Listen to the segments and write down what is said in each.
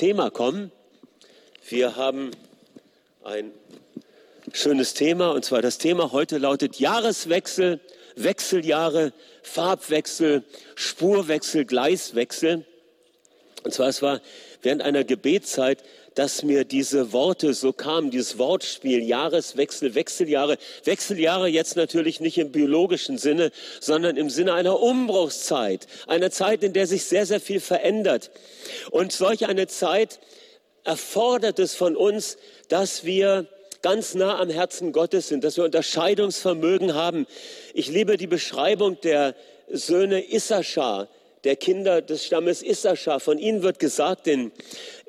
Thema kommen. Wir haben ein schönes Thema und zwar das Thema heute lautet Jahreswechsel, Wechseljahre, Farbwechsel, Spurwechsel, Gleiswechsel. Und zwar es war während einer Gebetszeit dass mir diese Worte so kamen, dieses Wortspiel, Jahreswechsel, Wechseljahre. Wechseljahre jetzt natürlich nicht im biologischen Sinne, sondern im Sinne einer Umbruchszeit, einer Zeit, in der sich sehr, sehr viel verändert. Und solch eine Zeit erfordert es von uns, dass wir ganz nah am Herzen Gottes sind, dass wir Unterscheidungsvermögen haben. Ich liebe die Beschreibung der Söhne Issachar, der Kinder des Stammes Issachar. Von ihnen wird gesagt in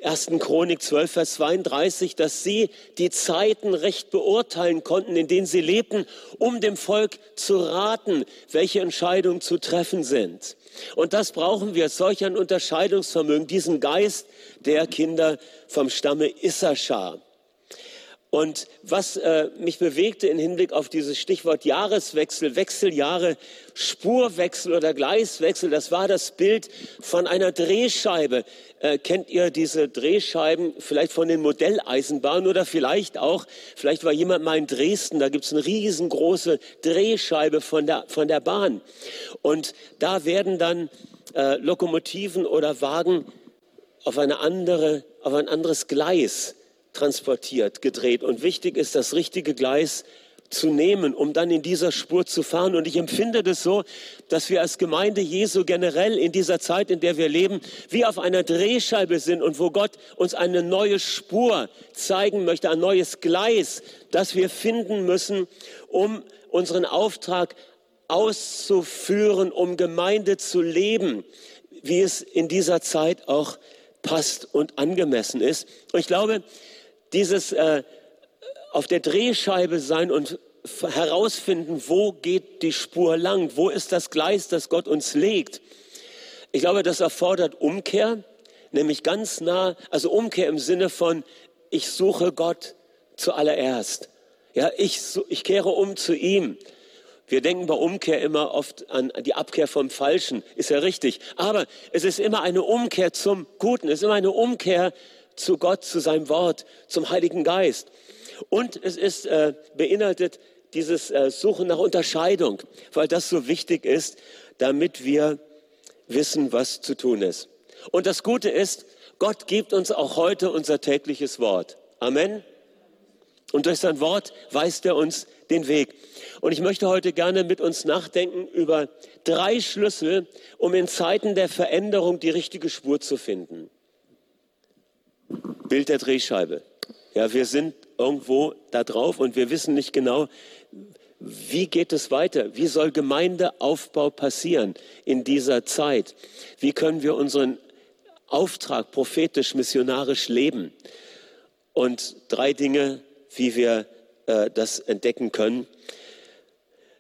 1. Chronik 12, Vers 32, dass sie die Zeiten recht beurteilen konnten, in denen sie lebten, um dem Volk zu raten, welche Entscheidungen zu treffen sind. Und das brauchen wir, solch ein Unterscheidungsvermögen, diesen Geist der Kinder vom Stamme Issachar. Und was äh, mich bewegte im Hinblick auf dieses Stichwort Jahreswechsel, Wechseljahre, Spurwechsel oder Gleiswechsel, das war das Bild von einer Drehscheibe. Äh, kennt ihr diese Drehscheiben vielleicht von den Modelleisenbahnen oder vielleicht auch, vielleicht war jemand mal in Dresden, da gibt es eine riesengroße Drehscheibe von der, von der Bahn. Und da werden dann äh, Lokomotiven oder Wagen auf, eine andere, auf ein anderes Gleis transportiert, gedreht. Und wichtig ist, das richtige Gleis zu nehmen, um dann in dieser Spur zu fahren. Und ich empfinde das so, dass wir als Gemeinde Jesu generell in dieser Zeit, in der wir leben, wie auf einer Drehscheibe sind und wo Gott uns eine neue Spur zeigen möchte, ein neues Gleis, das wir finden müssen, um unseren Auftrag auszuführen, um Gemeinde zu leben, wie es in dieser Zeit auch passt und angemessen ist. Und ich glaube, dieses äh, auf der Drehscheibe sein und herausfinden, wo geht die Spur lang, wo ist das Gleis, das Gott uns legt. Ich glaube, das erfordert Umkehr, nämlich ganz nah, also Umkehr im Sinne von, ich suche Gott zuallererst. Ja, ich, ich kehre um zu ihm. Wir denken bei Umkehr immer oft an die Abkehr vom Falschen, ist ja richtig. Aber es ist immer eine Umkehr zum Guten, es ist immer eine Umkehr zu Gott, zu seinem Wort, zum Heiligen Geist. Und es ist äh, beinhaltet dieses äh, Suchen nach Unterscheidung, weil das so wichtig ist, damit wir wissen, was zu tun ist. Und das Gute ist, Gott gibt uns auch heute unser tägliches Wort. Amen. Und durch sein Wort weist er uns den Weg. Und ich möchte heute gerne mit uns nachdenken über drei Schlüssel, um in Zeiten der Veränderung die richtige Spur zu finden. Bild der Drehscheibe. Ja, wir sind irgendwo da drauf und wir wissen nicht genau, wie geht es weiter? Wie soll Gemeindeaufbau passieren in dieser Zeit? Wie können wir unseren Auftrag prophetisch, missionarisch leben? Und drei Dinge, wie wir äh, das entdecken können.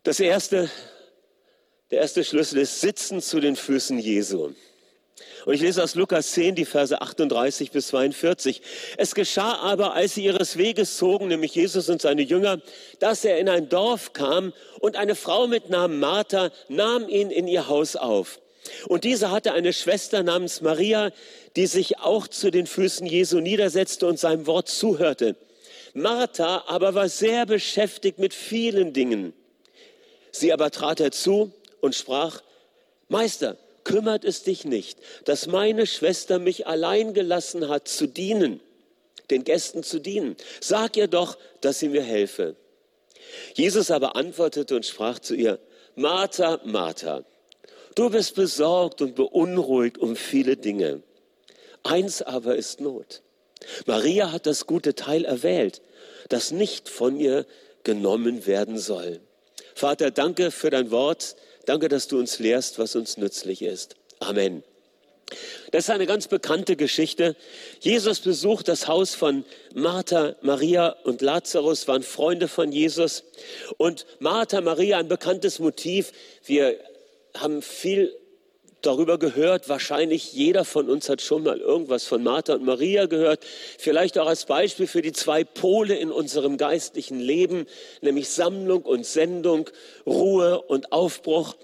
Das erste, der erste Schlüssel ist Sitzen zu den Füßen Jesu. Und ich lese aus Lukas 10 die Verse 38 bis 42. Es geschah aber, als sie ihres Weges zogen, nämlich Jesus und seine Jünger, dass er in ein Dorf kam und eine Frau mit Namen Martha nahm ihn in ihr Haus auf. Und diese hatte eine Schwester namens Maria, die sich auch zu den Füßen Jesu niedersetzte und seinem Wort zuhörte. Martha aber war sehr beschäftigt mit vielen Dingen. Sie aber trat herzu und sprach, Meister, kümmert es dich nicht, dass meine Schwester mich allein gelassen hat zu dienen, den Gästen zu dienen. Sag ihr doch, dass sie mir helfe. Jesus aber antwortete und sprach zu ihr, Martha, Martha, du bist besorgt und beunruhigt um viele Dinge. Eins aber ist Not. Maria hat das gute Teil erwählt, das nicht von ihr genommen werden soll. Vater, danke für dein Wort. Danke, dass du uns lehrst, was uns nützlich ist. Amen. Das ist eine ganz bekannte Geschichte. Jesus besucht das Haus von Martha, Maria und Lazarus, waren Freunde von Jesus. Und Martha, Maria, ein bekanntes Motiv. Wir haben viel darüber gehört. Wahrscheinlich jeder von uns hat schon mal irgendwas von Martha und Maria gehört. Vielleicht auch als Beispiel für die zwei Pole in unserem geistlichen Leben, nämlich Sammlung und Sendung, Ruhe und Aufbruch.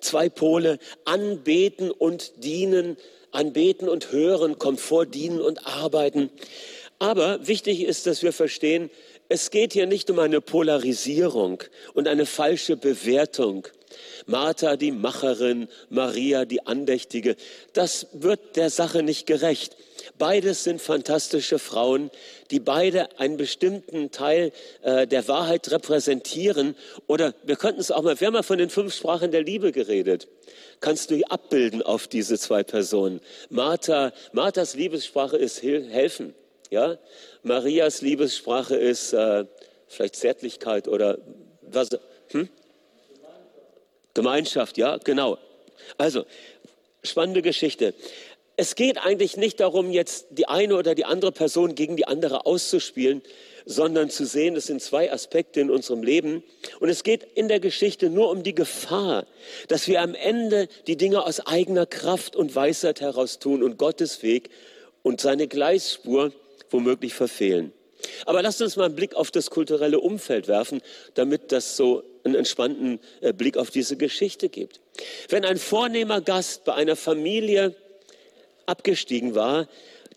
Zwei Pole, anbeten und dienen, Anbeten und Hören, Komfort, Dienen und Arbeiten. Aber wichtig ist, dass wir verstehen, es geht hier nicht um eine Polarisierung und eine falsche Bewertung. Martha die Macherin, Maria die Andächtige. Das wird der Sache nicht gerecht. Beides sind fantastische Frauen, die beide einen bestimmten Teil äh, der Wahrheit repräsentieren. Oder wir könnten es auch mal, wir haben mal von den fünf Sprachen der Liebe geredet. Kannst du abbilden auf diese zwei Personen? Martha, Marthas Liebessprache ist helfen. Ja? Marias Liebessprache ist äh, vielleicht Zärtlichkeit oder was? Hm? Gemeinschaft, ja, genau. Also, spannende Geschichte. Es geht eigentlich nicht darum, jetzt die eine oder die andere Person gegen die andere auszuspielen, sondern zu sehen, es sind zwei Aspekte in unserem Leben. Und es geht in der Geschichte nur um die Gefahr, dass wir am Ende die Dinge aus eigener Kraft und Weisheit heraus tun und Gottes Weg und seine Gleisspur womöglich verfehlen. Aber lasst uns mal einen Blick auf das kulturelle Umfeld werfen, damit das so einen entspannten äh, Blick auf diese Geschichte gibt. Wenn ein vornehmer Gast bei einer Familie abgestiegen war,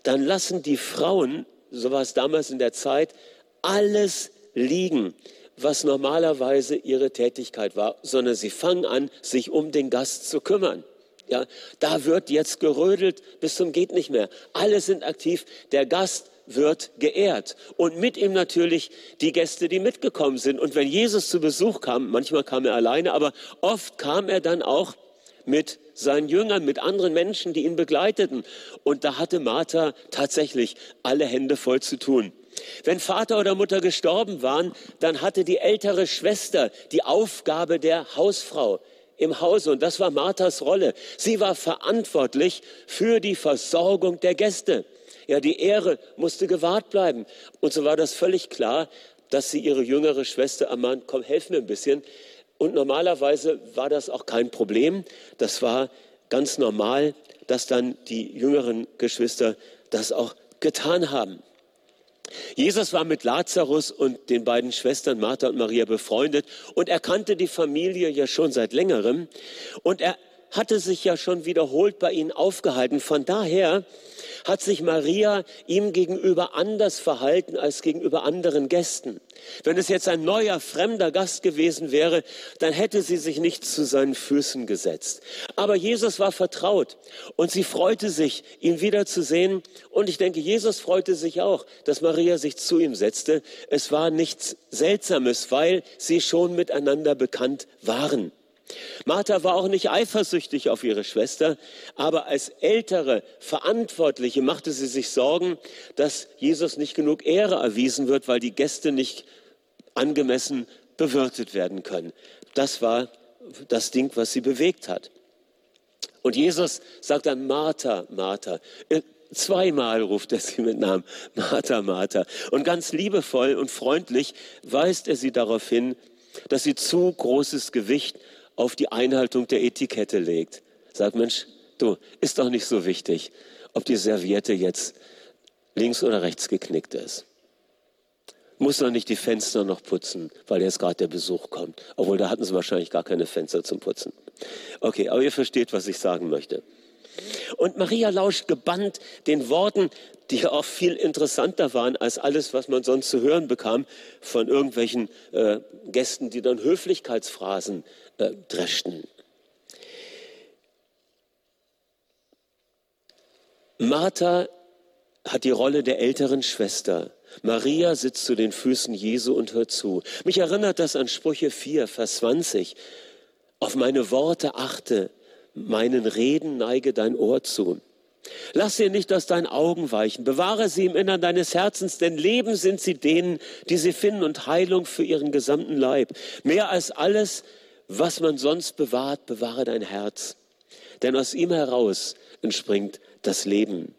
dann lassen die Frauen, so war es damals in der Zeit, alles liegen, was normalerweise ihre Tätigkeit war, sondern sie fangen an, sich um den Gast zu kümmern. Ja, da wird jetzt gerödelt bis zum geht nicht mehr. Alle sind aktiv. Der Gast wird geehrt. Und mit ihm natürlich die Gäste, die mitgekommen sind. Und wenn Jesus zu Besuch kam, manchmal kam er alleine, aber oft kam er dann auch mit seinen Jüngern, mit anderen Menschen, die ihn begleiteten. Und da hatte Martha tatsächlich alle Hände voll zu tun. Wenn Vater oder Mutter gestorben waren, dann hatte die ältere Schwester die Aufgabe der Hausfrau im Hause. Und das war Marthas Rolle. Sie war verantwortlich für die Versorgung der Gäste. Ja, die Ehre musste gewahrt bleiben. Und so war das völlig klar, dass sie ihre jüngere Schwester ermahnt, komm, helf mir ein bisschen. Und normalerweise war das auch kein Problem. Das war ganz normal, dass dann die jüngeren Geschwister das auch getan haben. Jesus war mit Lazarus und den beiden Schwestern Martha und Maria befreundet und er kannte die Familie ja schon seit längerem und er hatte sich ja schon wiederholt bei ihnen aufgehalten. Von daher hat sich Maria ihm gegenüber anders verhalten als gegenüber anderen Gästen. Wenn es jetzt ein neuer, fremder Gast gewesen wäre, dann hätte sie sich nicht zu seinen Füßen gesetzt. Aber Jesus war vertraut und sie freute sich, ihn wiederzusehen. Und ich denke, Jesus freute sich auch, dass Maria sich zu ihm setzte. Es war nichts Seltsames, weil sie schon miteinander bekannt waren. Martha war auch nicht eifersüchtig auf ihre Schwester, aber als ältere Verantwortliche machte sie sich Sorgen, dass Jesus nicht genug Ehre erwiesen wird, weil die Gäste nicht angemessen bewirtet werden können. Das war das Ding, was sie bewegt hat. Und Jesus sagt dann, Martha, Martha. Äh, zweimal ruft er sie mit Namen, Martha, Martha. Und ganz liebevoll und freundlich weist er sie darauf hin, dass sie zu großes Gewicht auf die Einhaltung der Etikette legt. Sagt, Mensch, du, ist doch nicht so wichtig, ob die Serviette jetzt links oder rechts geknickt ist. Muss doch nicht die Fenster noch putzen, weil jetzt gerade der Besuch kommt. Obwohl, da hatten sie wahrscheinlich gar keine Fenster zum Putzen. Okay, aber ihr versteht, was ich sagen möchte. Und Maria lauscht gebannt den Worten, die auch viel interessanter waren als alles, was man sonst zu hören bekam von irgendwelchen äh, Gästen, die dann Höflichkeitsphrasen äh, dreschten. Martha hat die Rolle der älteren Schwester. Maria sitzt zu den Füßen Jesu und hört zu. Mich erinnert das an Sprüche 4, Vers 20. Auf meine Worte achte, meinen Reden neige dein Ohr zu. Lass sie nicht aus deinen Augen weichen. Bewahre sie im Innern deines Herzens, denn Leben sind sie denen, die sie finden und Heilung für ihren gesamten Leib. Mehr als alles, was man sonst bewahrt, bewahre dein Herz. Denn aus ihm heraus entspringt das Leben.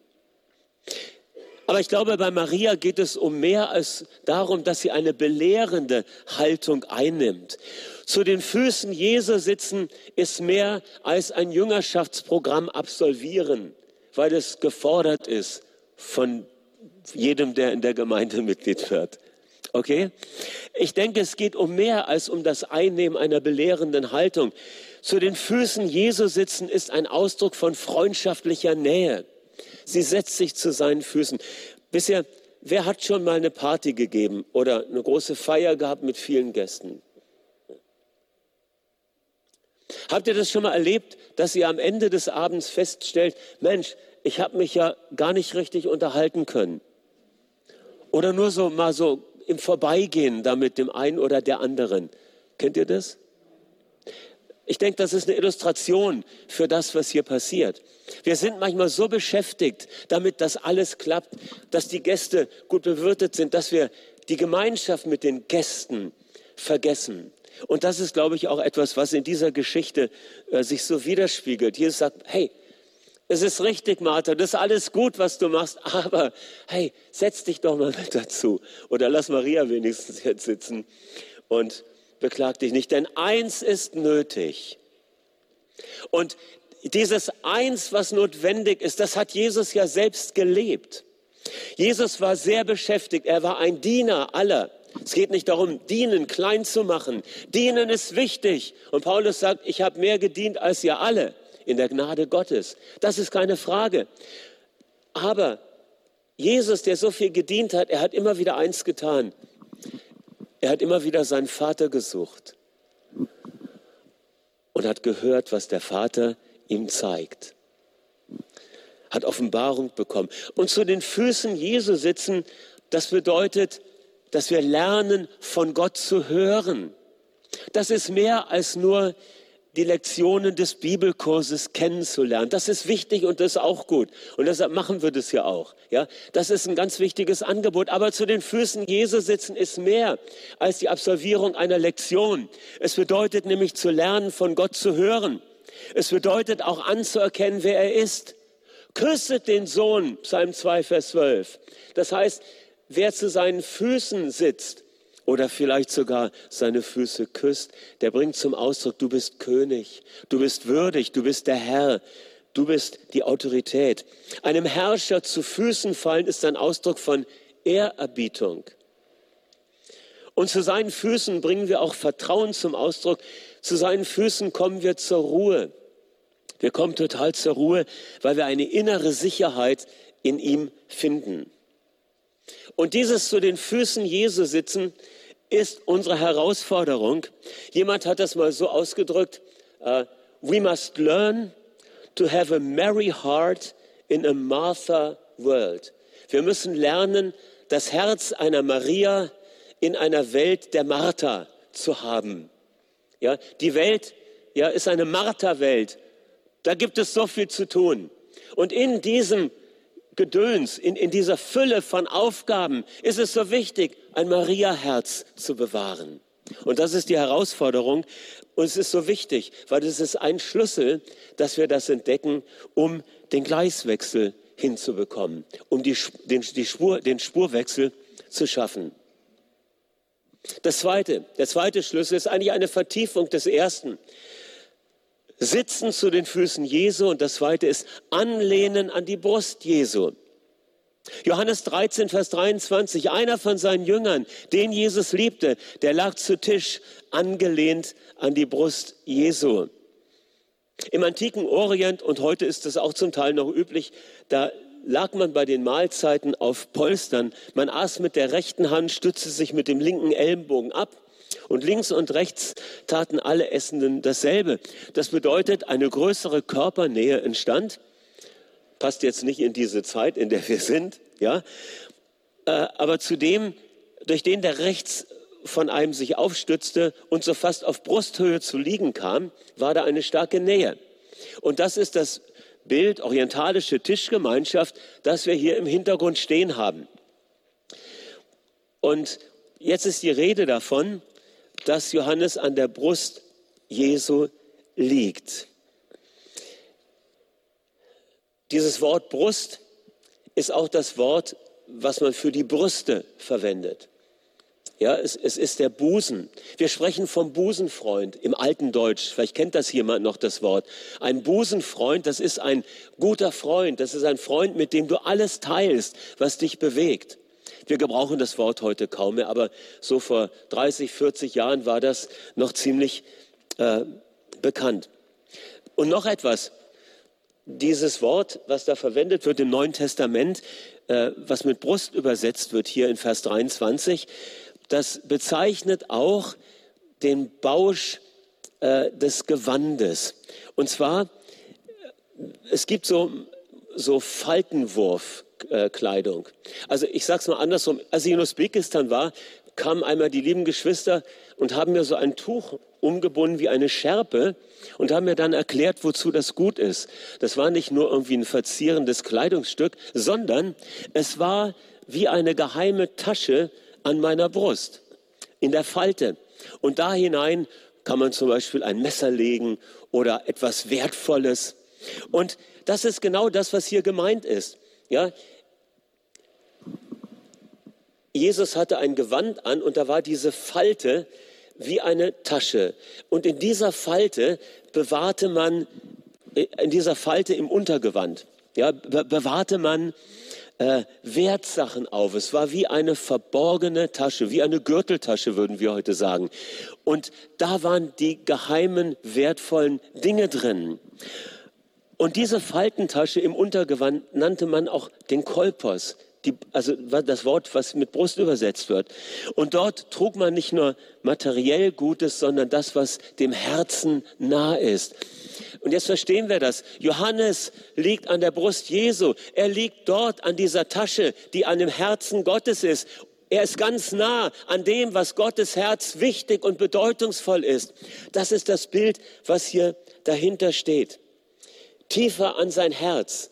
Aber ich glaube, bei Maria geht es um mehr als darum, dass sie eine belehrende Haltung einnimmt. Zu den Füßen Jesu sitzen ist mehr als ein Jüngerschaftsprogramm absolvieren, weil es gefordert ist von jedem, der in der Gemeinde Mitglied wird. Okay? Ich denke, es geht um mehr als um das Einnehmen einer belehrenden Haltung. Zu den Füßen Jesu sitzen ist ein Ausdruck von freundschaftlicher Nähe. Sie setzt sich zu seinen Füßen. Bisher, wer hat schon mal eine Party gegeben oder eine große Feier gehabt mit vielen Gästen? Habt ihr das schon mal erlebt, dass ihr am Ende des Abends feststellt, Mensch, ich habe mich ja gar nicht richtig unterhalten können? Oder nur so mal so im Vorbeigehen da mit dem einen oder der anderen. Kennt ihr das? Ich denke, das ist eine Illustration für das, was hier passiert. Wir sind manchmal so beschäftigt, damit dass alles klappt, dass die Gäste gut bewirtet sind, dass wir die Gemeinschaft mit den Gästen vergessen. Und das ist, glaube ich, auch etwas, was in dieser Geschichte äh, sich so widerspiegelt. Jesus sagt, hey, es ist richtig, Martha, das ist alles gut, was du machst, aber hey, setz dich doch mal mit dazu. Oder lass Maria wenigstens jetzt sitzen und beklag dich nicht. Denn eins ist nötig. Und dieses Eins, was notwendig ist, das hat Jesus ja selbst gelebt. Jesus war sehr beschäftigt. Er war ein Diener aller. Es geht nicht darum, dienen klein zu machen. Dienen ist wichtig. Und Paulus sagt, ich habe mehr gedient als ihr alle in der Gnade Gottes. Das ist keine Frage. Aber Jesus, der so viel gedient hat, er hat immer wieder eins getan. Er hat immer wieder seinen Vater gesucht und hat gehört, was der Vater ihm zeigt. Hat Offenbarung bekommen. Und zu den Füßen Jesu sitzen, das bedeutet, dass wir lernen, von Gott zu hören. Das ist mehr als nur die Lektionen des Bibelkurses kennenzulernen. Das ist wichtig und das ist auch gut. Und deshalb machen wir das ja auch. Ja, das ist ein ganz wichtiges Angebot. Aber zu den Füßen Jesu sitzen ist mehr als die Absolvierung einer Lektion. Es bedeutet nämlich zu lernen, von Gott zu hören. Es bedeutet auch anzuerkennen, wer er ist. Küsset den Sohn, Psalm 2, Vers 12. Das heißt, wer zu seinen Füßen sitzt, oder vielleicht sogar seine Füße küsst, der bringt zum Ausdruck, du bist König, du bist würdig, du bist der Herr, du bist die Autorität. Einem Herrscher zu Füßen fallen ist ein Ausdruck von Ehrerbietung. Und zu seinen Füßen bringen wir auch Vertrauen zum Ausdruck. Zu seinen Füßen kommen wir zur Ruhe. Wir kommen total zur Ruhe, weil wir eine innere Sicherheit in ihm finden. Und dieses zu den Füßen Jesu sitzen ist unsere Herausforderung. Jemand hat das mal so ausgedrückt, uh, we must learn to have a merry heart in a Martha world. Wir müssen lernen, das Herz einer Maria in einer Welt der Martha zu haben. Ja, die Welt ja, ist eine Martha-Welt. Da gibt es so viel zu tun. Und in diesem Gedöns, in, in dieser Fülle von Aufgaben ist es so wichtig, ein Maria-Herz zu bewahren. Und das ist die Herausforderung. Und es ist so wichtig, weil es ist ein Schlüssel, dass wir das entdecken, um den Gleiswechsel hinzubekommen, um die, den, die Spur, den Spurwechsel zu schaffen. Das zweite, der zweite Schlüssel ist eigentlich eine Vertiefung des ersten sitzen zu den Füßen Jesu und das zweite ist anlehnen an die Brust Jesu. Johannes 13, Vers 23, einer von seinen Jüngern, den Jesus liebte, der lag zu Tisch angelehnt an die Brust Jesu. Im antiken Orient, und heute ist es auch zum Teil noch üblich, da lag man bei den Mahlzeiten auf Polstern. Man aß mit der rechten Hand, stützte sich mit dem linken Ellenbogen ab und links und rechts taten alle Essenden dasselbe. Das bedeutet, eine größere Körpernähe entstand. Passt jetzt nicht in diese Zeit, in der wir sind, ja. Äh, aber zudem, durch den der rechts von einem sich aufstützte und so fast auf Brusthöhe zu liegen kam, war da eine starke Nähe. Und das ist das Bild orientalische Tischgemeinschaft, das wir hier im Hintergrund stehen haben. Und jetzt ist die Rede davon, dass Johannes an der Brust Jesu liegt. Dieses Wort Brust ist auch das Wort, was man für die Brüste verwendet. Ja, es, es, ist der Busen. Wir sprechen vom Busenfreund im alten Deutsch. Vielleicht kennt das jemand noch das Wort. Ein Busenfreund, das ist ein guter Freund. Das ist ein Freund, mit dem du alles teilst, was dich bewegt. Wir gebrauchen das Wort heute kaum mehr, aber so vor 30, 40 Jahren war das noch ziemlich äh, bekannt. Und noch etwas. Dieses Wort, was da verwendet wird im Neuen Testament, äh, was mit Brust übersetzt wird hier in Vers 23, das bezeichnet auch den Bausch äh, des Gewandes. Und zwar, es gibt so, so Faltenwurfkleidung. also ich sage es mal andersrum. Als ich in Usbekistan war, kamen einmal die lieben Geschwister und haben mir so ein Tuch umgebunden wie eine Schärpe und haben mir dann erklärt, wozu das gut ist. Das war nicht nur irgendwie ein verzierendes Kleidungsstück, sondern es war wie eine geheime Tasche an meiner Brust, in der Falte. Und da hinein kann man zum Beispiel ein Messer legen oder etwas Wertvolles. Und das ist genau das, was hier gemeint ist. Ja, Jesus hatte ein Gewand an und da war diese Falte wie eine Tasche. Und in dieser Falte bewahrte man, äh, in dieser Falte im Untergewand, ja, bewahrte man äh, Wertsachen auf. Es war wie eine verborgene Tasche, wie eine Gürteltasche, würden wir heute sagen. Und da waren die geheimen, wertvollen Dinge drin. Und diese Faltentasche im Untergewand nannte man auch den Kolpos, die, also das Wort, was mit Brust übersetzt wird. Und dort trug man nicht nur materiell Gutes, sondern das, was dem Herzen nah ist. Und jetzt verstehen wir das. Johannes liegt an der Brust Jesu. Er liegt dort an dieser Tasche, die an dem Herzen Gottes ist. Er ist ganz nah an dem, was Gottes Herz wichtig und bedeutungsvoll ist. Das ist das Bild, was hier dahinter steht. Tiefer an sein Herz.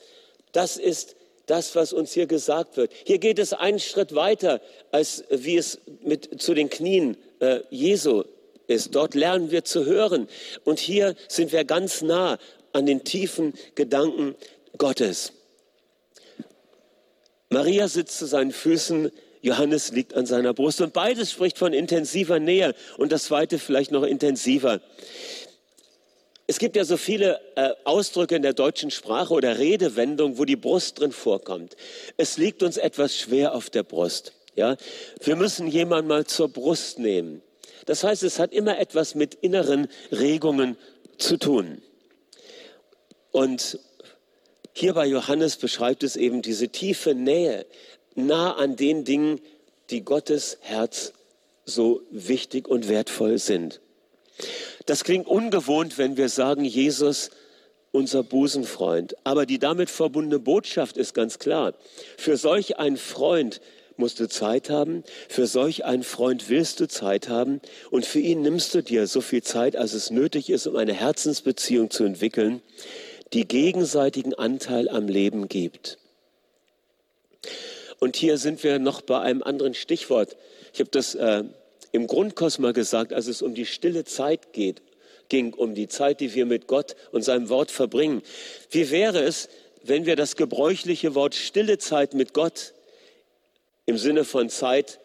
Das ist das, was uns hier gesagt wird. Hier geht es einen Schritt weiter, als wie es mit, zu den Knien äh, Jesu ist. Dort lernen wir zu hören. Und hier sind wir ganz nah an den tiefen Gedanken Gottes. Maria sitzt zu seinen Füßen, Johannes liegt an seiner Brust und beides spricht von intensiver Nähe und das zweite vielleicht noch intensiver. Es gibt ja so viele äh, Ausdrücke in der deutschen Sprache oder Redewendungen, wo die Brust drin vorkommt. Es liegt uns etwas schwer auf der Brust. Ja, wir müssen jemanden mal zur Brust nehmen. Das heißt, es hat immer etwas mit inneren Regungen zu tun. Und hier bei Johannes beschreibt es eben diese tiefe Nähe, nah an den Dingen, die Gottes Herz so wichtig und wertvoll sind. Das klingt ungewohnt, wenn wir sagen, Jesus, unser Busenfreund. Aber die damit verbundene Botschaft ist ganz klar. Für solch einen Freund musst du Zeit haben, für solch einen Freund willst du Zeit haben und für ihn nimmst du dir so viel Zeit, als es nötig ist, um eine Herzensbeziehung zu entwickeln, die gegenseitigen Anteil am Leben gibt. Und hier sind wir noch bei einem anderen Stichwort. Ich habe das äh, im Grundkurs mal gesagt, als es um die stille Zeit geht, ging, um die Zeit, die wir mit Gott und seinem Wort verbringen. Wie wäre es, wenn wir das gebräuchliche Wort stille Zeit mit Gott im Sinne von Zeit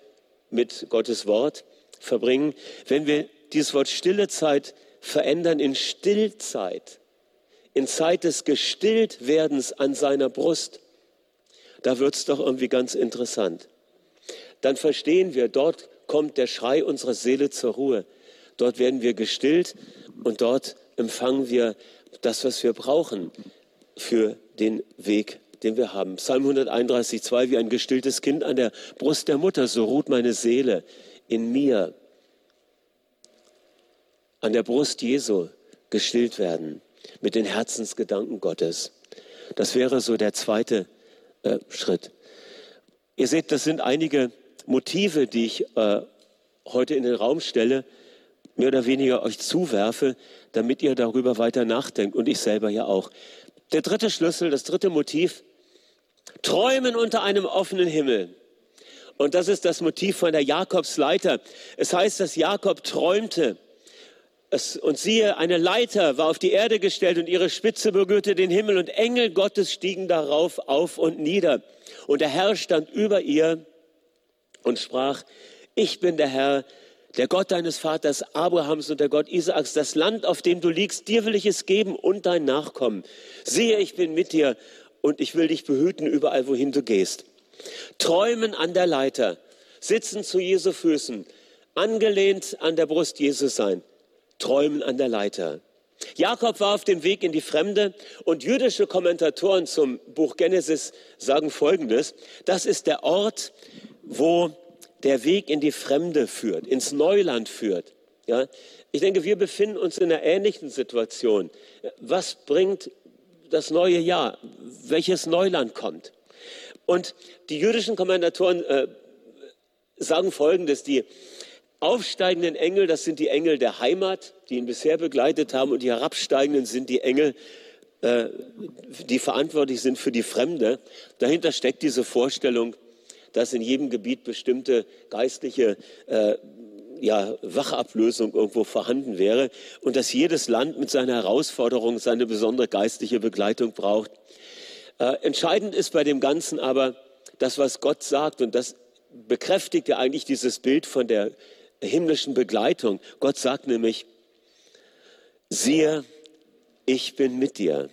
mit Gottes Wort verbringen, wenn wir dieses Wort stille Zeit verändern in Stillzeit, in Zeit des Gestilltwerdens an seiner Brust, da wird es doch irgendwie ganz interessant. Dann verstehen wir, dort kommt der Schrei unserer Seele zur Ruhe. Dort werden wir gestillt und dort empfangen wir das, was wir brauchen für den Weg den wir haben. Psalm 131, 2, wie ein gestilltes Kind an der Brust der Mutter, so ruht meine Seele in mir. An der Brust Jesu gestillt werden mit den Herzensgedanken Gottes. Das wäre so der zweite äh, Schritt. Ihr seht, das sind einige Motive, die ich äh, heute in den Raum stelle, mehr oder weniger euch zuwerfe, damit ihr darüber weiter nachdenkt und ich selber ja auch. Der dritte Schlüssel, das dritte Motiv Träumen unter einem offenen Himmel. Und das ist das Motiv von der Jakobsleiter. Es heißt, dass Jakob träumte. Es, und siehe, eine Leiter war auf die Erde gestellt und ihre Spitze berührte den Himmel und Engel Gottes stiegen darauf auf und nieder. Und der Herr stand über ihr und sprach, ich bin der Herr, der Gott deines Vaters Abrahams und der Gott Isaaks, das Land, auf dem du liegst, dir will ich es geben und dein Nachkommen. Siehe, ich bin mit dir und ich will dich behüten überall, wohin du gehst. Träumen an der Leiter, sitzen zu Jesu Füßen, angelehnt an der Brust Jesus sein. Träumen an der Leiter. Jakob war auf dem Weg in die Fremde und jüdische Kommentatoren zum Buch Genesis sagen Folgendes. Das ist der Ort, wo der Weg in die Fremde führt, ins Neuland führt. Ja, ich denke, wir befinden uns in einer ähnlichen Situation. Was bringt das neue Jahr? Welches Neuland kommt? Und die jüdischen Kommentatoren äh, sagen Folgendes, die aufsteigenden Engel, das sind die Engel der Heimat, die ihn bisher begleitet haben, und die herabsteigenden sind die Engel, äh, die verantwortlich sind für die Fremde. Dahinter steckt diese Vorstellung, dass in jedem Gebiet bestimmte geistliche äh, ja, Wachablösung irgendwo vorhanden wäre und dass jedes Land mit seiner Herausforderung seine besondere geistliche Begleitung braucht. Äh, entscheidend ist bei dem Ganzen aber das, was Gott sagt und das bekräftigt ja eigentlich dieses Bild von der himmlischen Begleitung. Gott sagt nämlich, siehe, ich bin mit dir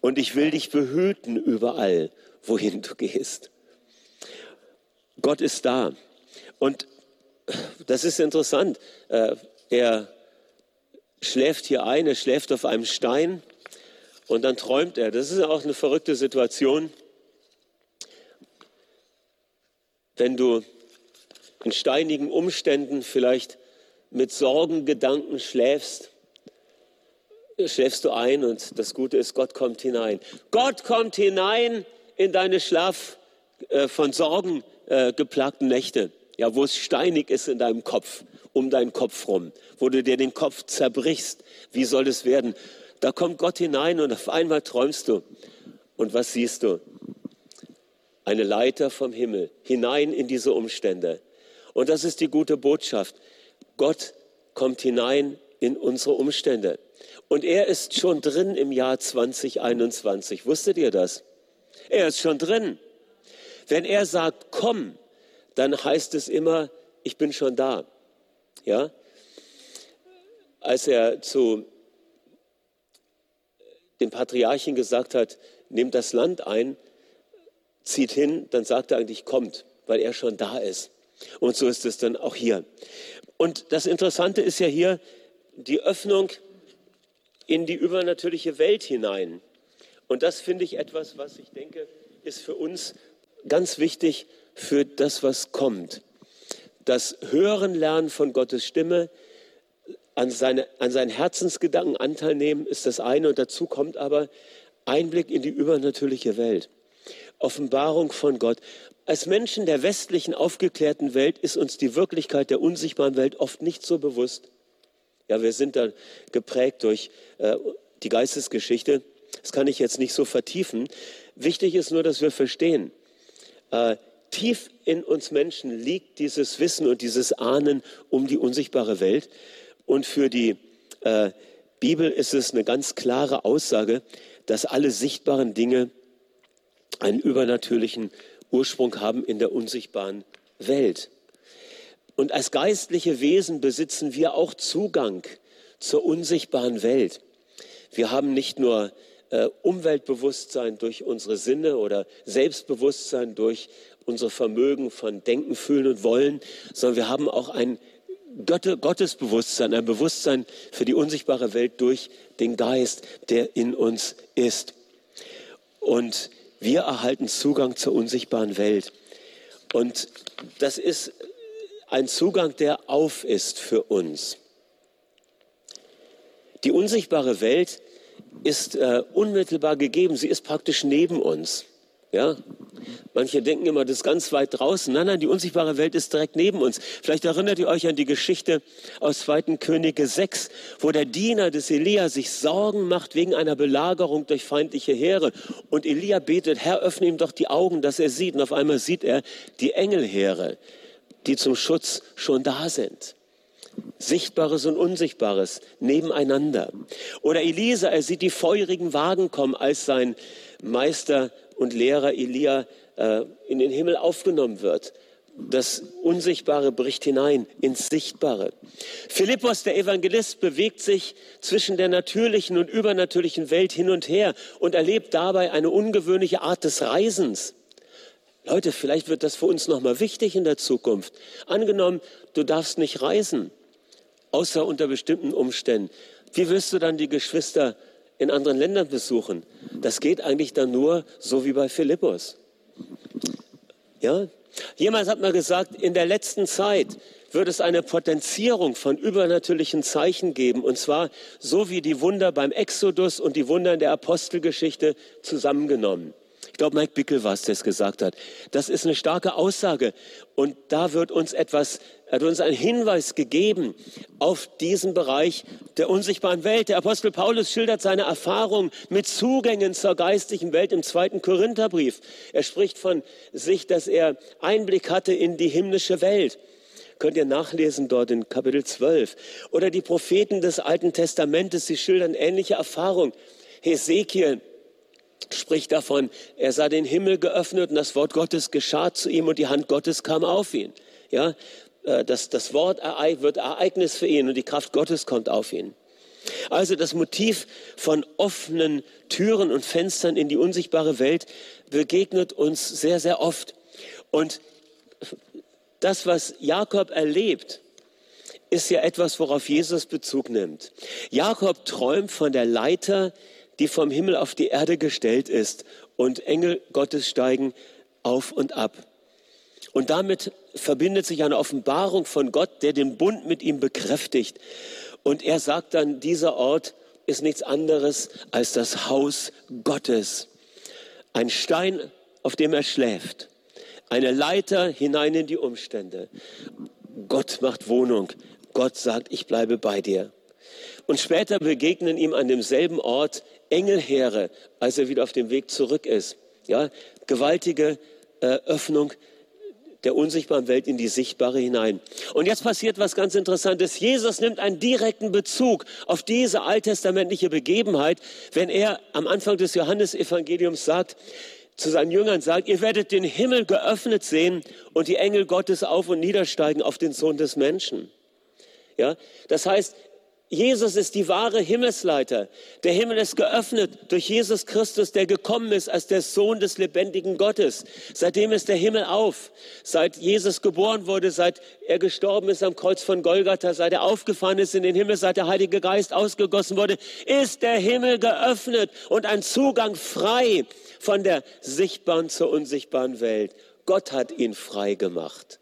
und ich will dich behüten überall, wohin du gehst. Gott ist da. Und das ist interessant. Äh, er schläft hier ein, er schläft auf einem Stein und dann träumt er. Das ist auch eine verrückte Situation. Wenn du in steinigen Umständen vielleicht mit Sorgengedanken schläfst, schläfst du ein und das Gute ist, Gott kommt hinein. Gott kommt hinein in deine Schlaf äh, von Sorgen äh, geplagten Nächte, ja, wo es steinig ist in deinem Kopf, um deinen Kopf rum, wo du dir den Kopf zerbrichst. Wie soll es werden? Da kommt Gott hinein und auf einmal träumst du. Und was siehst du? Eine Leiter vom Himmel hinein in diese Umstände. Und das ist die gute Botschaft. Gott kommt hinein in unsere Umstände. Und er ist schon drin im Jahr 2021. Wusstet ihr das? Er ist schon drin. Wenn er sagt, komm, dann heißt es immer, ich bin schon da. Ja? Als er zu dem Patriarchen gesagt hat, nehmt das Land ein, zieht hin, dann sagt er eigentlich, kommt, weil er schon da ist. Und so ist es dann auch hier. Und das Interessante ist ja hier die Öffnung in die übernatürliche Welt hinein. Und das finde ich etwas, was ich denke, ist für uns ganz wichtig für das, was kommt. Das Hören lernen von Gottes Stimme, an, seine, an seinen Herzensgedanken Anteil nehmen, ist das eine. Und dazu kommt aber Einblick in die übernatürliche Welt. Offenbarung von Gott. Als Menschen der westlichen aufgeklärten Welt ist uns die Wirklichkeit der unsichtbaren Welt oft nicht so bewusst. Ja, wir sind da geprägt durch äh, die Geistesgeschichte. Das kann ich jetzt nicht so vertiefen. Wichtig ist nur, dass wir verstehen, äh, tief in uns Menschen liegt dieses Wissen und dieses Ahnen um die unsichtbare Welt. Und für die äh, Bibel ist es eine ganz klare Aussage, dass alle sichtbaren Dinge einen übernatürlichen Ursprung haben in der unsichtbaren Welt. Und als geistliche Wesen besitzen wir auch Zugang zur unsichtbaren Welt. Wir haben nicht nur äh, Umweltbewusstsein durch unsere Sinne oder Selbstbewusstsein durch unser Vermögen von Denken, Fühlen und Wollen, sondern wir haben auch ein Gottesbewusstsein, ein Bewusstsein für die unsichtbare Welt durch den Geist, der in uns ist. Und wir erhalten Zugang zur unsichtbaren Welt. Und das ist ein Zugang, der auf ist für uns. Die unsichtbare Welt ist äh, unmittelbar gegeben. Sie ist praktisch neben uns. Ja? Manche denken immer, das ist ganz weit draußen. Nein, nein, die unsichtbare Welt ist direkt neben uns. Vielleicht erinnert ihr euch an die Geschichte aus 2. Könige 6, wo der Diener des Elia sich Sorgen macht wegen einer Belagerung durch feindliche Heere. Und Elia betet, Herr, öffne ihm doch die Augen, dass er sieht. Und auf einmal sieht er die Engelheere, die zum Schutz schon da sind. Sichtbares und Unsichtbares nebeneinander. Oder Elisa, er sieht die feurigen Wagen kommen, als sein Meister und Lehrer Elia äh, in den Himmel aufgenommen wird. Das Unsichtbare bricht hinein ins Sichtbare. Philippus, der Evangelist, bewegt sich zwischen der natürlichen und übernatürlichen Welt hin und her und erlebt dabei eine ungewöhnliche Art des Reisens. Leute, vielleicht wird das für uns nochmal wichtig in der Zukunft. Angenommen, du darfst nicht reisen, außer unter bestimmten Umständen. Wie willst du dann die Geschwister in anderen Ländern besuchen? Das geht eigentlich dann nur so wie bei Philippus. Ja? Jemand hat mal gesagt, in der letzten Zeit wird es eine Potenzierung von übernatürlichen Zeichen geben, und zwar so wie die Wunder beim Exodus und die Wunder in der Apostelgeschichte zusammengenommen. Ich glaube, Mike Bickel war es, der es gesagt hat. Das ist eine starke Aussage. Und da wird uns etwas, hat uns ein Hinweis gegeben auf diesen Bereich der unsichtbaren Welt. Der Apostel Paulus schildert seine Erfahrung mit Zugängen zur geistlichen Welt im zweiten Korintherbrief. Er spricht von sich, dass er Einblick hatte in die himmlische Welt. Könnt ihr nachlesen dort in Kapitel 12. Oder die Propheten des Alten Testamentes, sie schildern ähnliche Erfahrungen. Hesekiel spricht davon, er sah den Himmel geöffnet und das Wort Gottes geschah zu ihm und die Hand Gottes kam auf ihn. Ja, äh, das, das Wort wird Ereignis für ihn und die Kraft Gottes kommt auf ihn. Also das Motiv von offenen Türen und Fenstern in die unsichtbare Welt begegnet uns sehr, sehr oft. Und das, was Jakob erlebt, ist ja etwas, worauf Jesus Bezug nimmt. Jakob träumt von der Leiter, die vom Himmel auf die Erde gestellt ist und Engel Gottes steigen auf und ab. Und damit verbindet sich eine Offenbarung von Gott, der den Bund mit ihm bekräftigt. Und er sagt dann, dieser Ort ist nichts anderes als das Haus Gottes. Ein Stein, auf dem er schläft eine Leiter hinein in die Umstände. Gott macht Wohnung. Gott sagt, ich bleibe bei dir. Und später begegnen ihm an demselben Ort Engelheere, als er wieder auf dem Weg zurück ist. Ja, gewaltige äh, Öffnung der unsichtbaren Welt in die sichtbare hinein. Und jetzt passiert was ganz Interessantes. Jesus nimmt einen direkten Bezug auf diese alttestamentliche Begebenheit, wenn er am Anfang des Johannesevangeliums sagt, zu seinen Jüngern sagt, ihr werdet den Himmel geöffnet sehen und die Engel Gottes auf und niedersteigen auf den Sohn des Menschen. Ja, das heißt, Jesus ist die wahre Himmelsleiter. Der Himmel ist geöffnet durch Jesus Christus, der gekommen ist als der Sohn des lebendigen Gottes. Seitdem ist der Himmel auf. Seit Jesus geboren wurde, seit er gestorben ist am Kreuz von Golgatha, seit er aufgefahren ist in den Himmel, seit der Heilige Geist ausgegossen wurde, ist der Himmel geöffnet und ein Zugang frei von der sichtbaren zur unsichtbaren Welt. Gott hat ihn frei gemacht.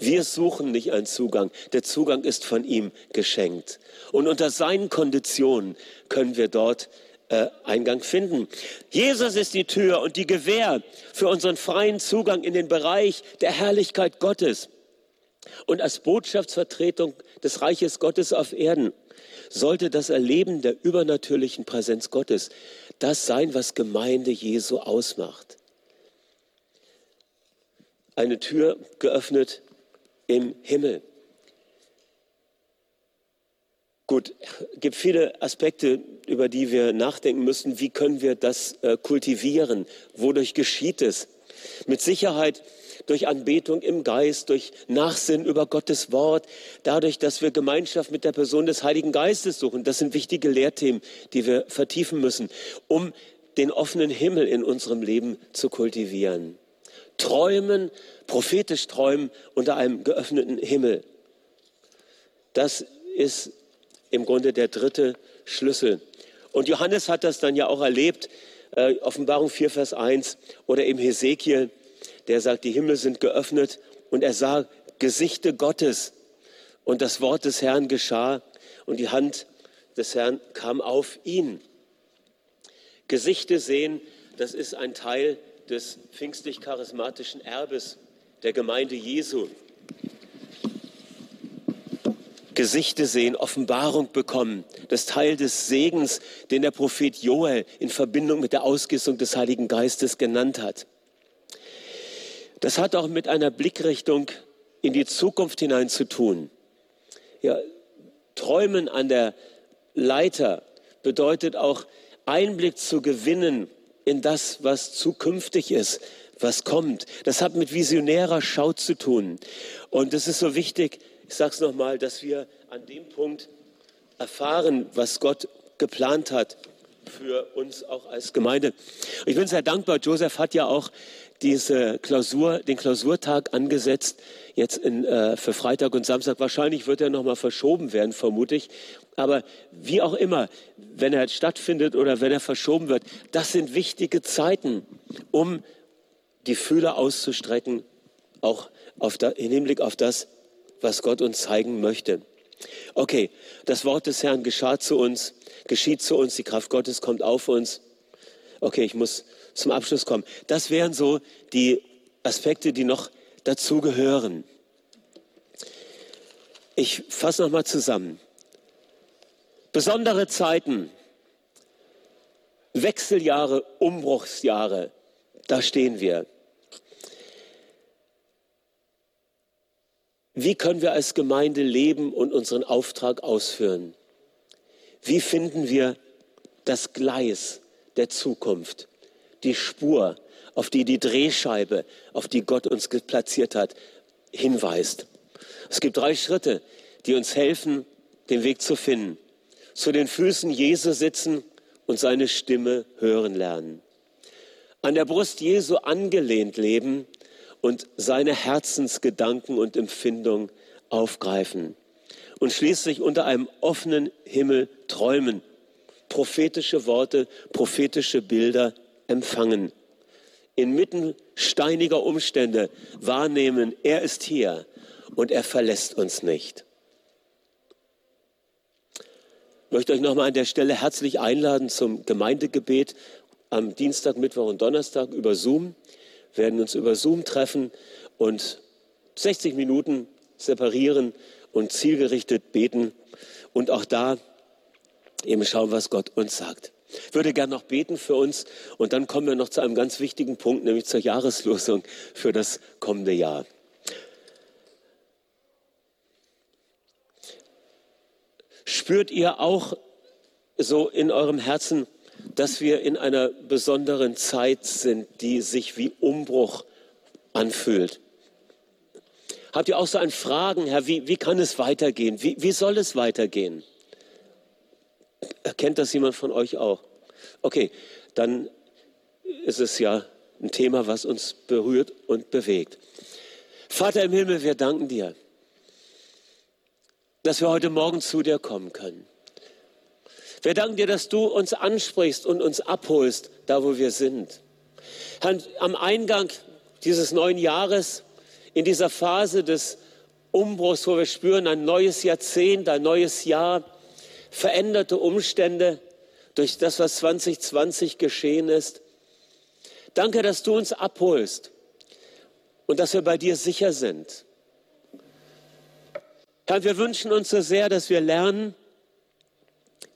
Wir suchen nicht einen Zugang. Der Zugang ist von ihm geschenkt. Und unter seinen Konditionen können wir dort äh, Eingang finden. Jesus ist die Tür und die Gewähr für unseren freien Zugang in den Bereich der Herrlichkeit Gottes. Und als Botschaftsvertretung des Reiches Gottes auf Erden sollte das Erleben der übernatürlichen Präsenz Gottes das sein, was Gemeinde Jesu ausmacht. Eine Tür geöffnet im Himmel. Gut, es gibt viele Aspekte, über die wir nachdenken müssen. Wie können wir das äh, kultivieren? Wodurch geschieht es? Mit Sicherheit durch Anbetung im Geist, durch Nachsinn über Gottes Wort, dadurch, dass wir Gemeinschaft mit der Person des Heiligen Geistes suchen. Das sind wichtige Lehrthemen, die wir vertiefen müssen, um den offenen Himmel in unserem Leben zu kultivieren. Träumen, prophetisch träumen unter einem geöffneten Himmel. Das ist im Grunde der dritte Schlüssel. Und Johannes hat das dann ja auch erlebt, äh, Offenbarung 4, Vers 1 oder eben Hesekiel der sagt, die Himmel sind geöffnet und er sah Gesichte Gottes und das Wort des Herrn geschah und die Hand des Herrn kam auf ihn. Gesichte sehen, das ist ein Teil des pfingstlich-charismatischen Erbes der Gemeinde Jesu. Gesichte sehen, Offenbarung bekommen. Das Teil des Segens, den der Prophet Joel in Verbindung mit der Ausgießung des Heiligen Geistes genannt hat. Das hat auch mit einer Blickrichtung in die Zukunft hinein zu tun. Ja, Träumen an der Leiter bedeutet auch Einblick zu gewinnen in das, was zukünftig ist, was kommt. Das hat mit visionärer Schau zu tun. Und es ist so wichtig, ich sage es nochmal, dass wir an dem Punkt erfahren, was Gott geplant hat für uns auch als Gemeinde. Ich bin sehr dankbar. Joseph hat ja auch diese Klausur, den Klausurtag angesetzt, jetzt in, äh, für Freitag und Samstag. Wahrscheinlich wird er nochmal verschoben werden, vermute ich. Aber wie auch immer, wenn er stattfindet oder wenn er verschoben wird, das sind wichtige Zeiten, um die Fühler auszustrecken, auch auf da, im Hinblick auf das, was Gott uns zeigen möchte. Okay, das Wort des Herrn geschah zu uns, geschieht zu uns, die Kraft Gottes kommt auf uns. Okay, ich muss zum Abschluss kommen. Das wären so die Aspekte, die noch dazu gehören. Ich fasse nochmal zusammen. Besondere Zeiten, Wechseljahre, Umbruchsjahre, da stehen wir. Wie können wir als Gemeinde leben und unseren Auftrag ausführen? Wie finden wir das Gleis der Zukunft, die Spur, auf die die Drehscheibe, auf die Gott uns platziert hat, hinweist? Es gibt drei Schritte, die uns helfen, den Weg zu finden. Zu den Füßen Jesu sitzen und seine Stimme hören lernen. An der Brust Jesu angelehnt leben und seine Herzensgedanken und Empfindungen aufgreifen. Und schließlich unter einem offenen Himmel träumen, prophetische Worte, prophetische Bilder empfangen. Inmitten steiniger Umstände wahrnehmen, er ist hier und er verlässt uns nicht. Ich möchte euch nochmal an der Stelle herzlich einladen zum Gemeindegebet am Dienstag, Mittwoch und Donnerstag über Zoom werden uns über Zoom treffen und 60 Minuten separieren und zielgerichtet beten und auch da eben schauen, was Gott uns sagt. Ich würde gern noch beten für uns und dann kommen wir noch zu einem ganz wichtigen Punkt, nämlich zur Jahreslosung für das kommende Jahr. Spürt ihr auch so in eurem Herzen, dass wir in einer besonderen Zeit sind, die sich wie Umbruch anfühlt. Habt ihr auch so ein Fragen, Herr, wie, wie kann es weitergehen? Wie, wie soll es weitergehen? Erkennt das jemand von euch auch? Okay, dann ist es ja ein Thema, was uns berührt und bewegt. Vater im Himmel, wir danken dir, dass wir heute Morgen zu dir kommen können. Wir danken dir, dass du uns ansprichst und uns abholst, da wo wir sind. Am Eingang dieses neuen Jahres, in dieser Phase des Umbruchs, wo wir spüren, ein neues Jahrzehnt, ein neues Jahr, veränderte Umstände durch das, was 2020 geschehen ist. Danke, dass du uns abholst und dass wir bei dir sicher sind. Herr, wir wünschen uns so sehr, dass wir lernen,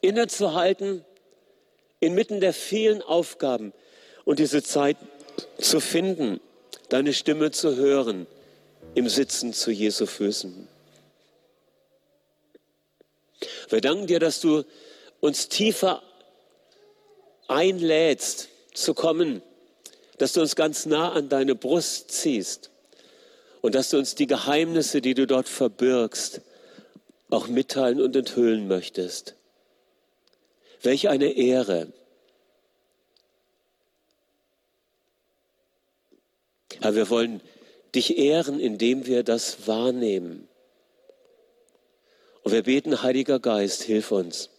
innezuhalten inmitten der vielen Aufgaben und diese Zeit zu finden, deine Stimme zu hören im Sitzen zu Jesu Füßen. Wir danken dir, dass du uns tiefer einlädst zu kommen, dass du uns ganz nah an deine Brust ziehst und dass du uns die Geheimnisse, die du dort verbirgst, auch mitteilen und enthüllen möchtest. Welch eine Ehre. Aber wir wollen dich ehren, indem wir das wahrnehmen. Und wir beten, Heiliger Geist, hilf uns,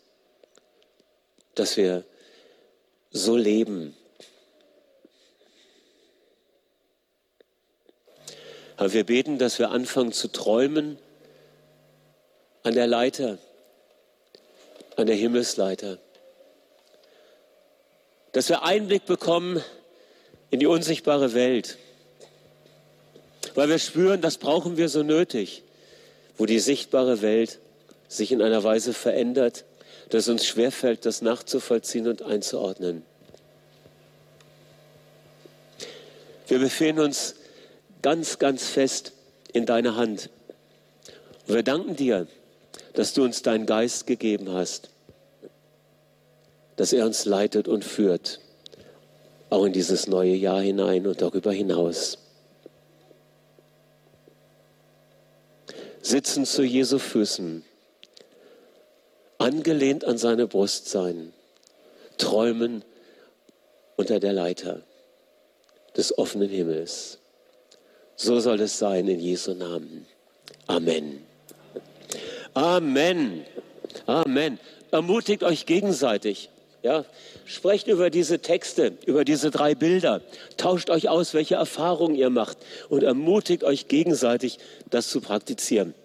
dass wir so leben. Aber wir beten, dass wir anfangen zu träumen an der Leiter, an der Himmelsleiter dass wir Einblick bekommen in die unsichtbare Welt, weil wir spüren, das brauchen wir so nötig, wo die sichtbare Welt sich in einer Weise verändert, dass uns schwerfällt, das nachzuvollziehen und einzuordnen. Wir befinden uns ganz, ganz fest in deiner Hand. Und wir danken dir, dass du uns deinen Geist gegeben hast dass er uns leitet und führt, auch in dieses neue Jahr hinein und darüber hinaus. Sitzen zu Jesu Füßen, angelehnt an seine Brust sein, träumen unter der Leiter. des offenen Himmels. So soll es sein in Jesu Namen. Amen. Amen. Amen. Ermutigt euch gegenseitig. Ja, sprecht über diese Texte, über diese drei Bilder. Tauscht euch aus, welche Erfahrungen ihr macht und ermutigt euch gegenseitig, das zu praktizieren.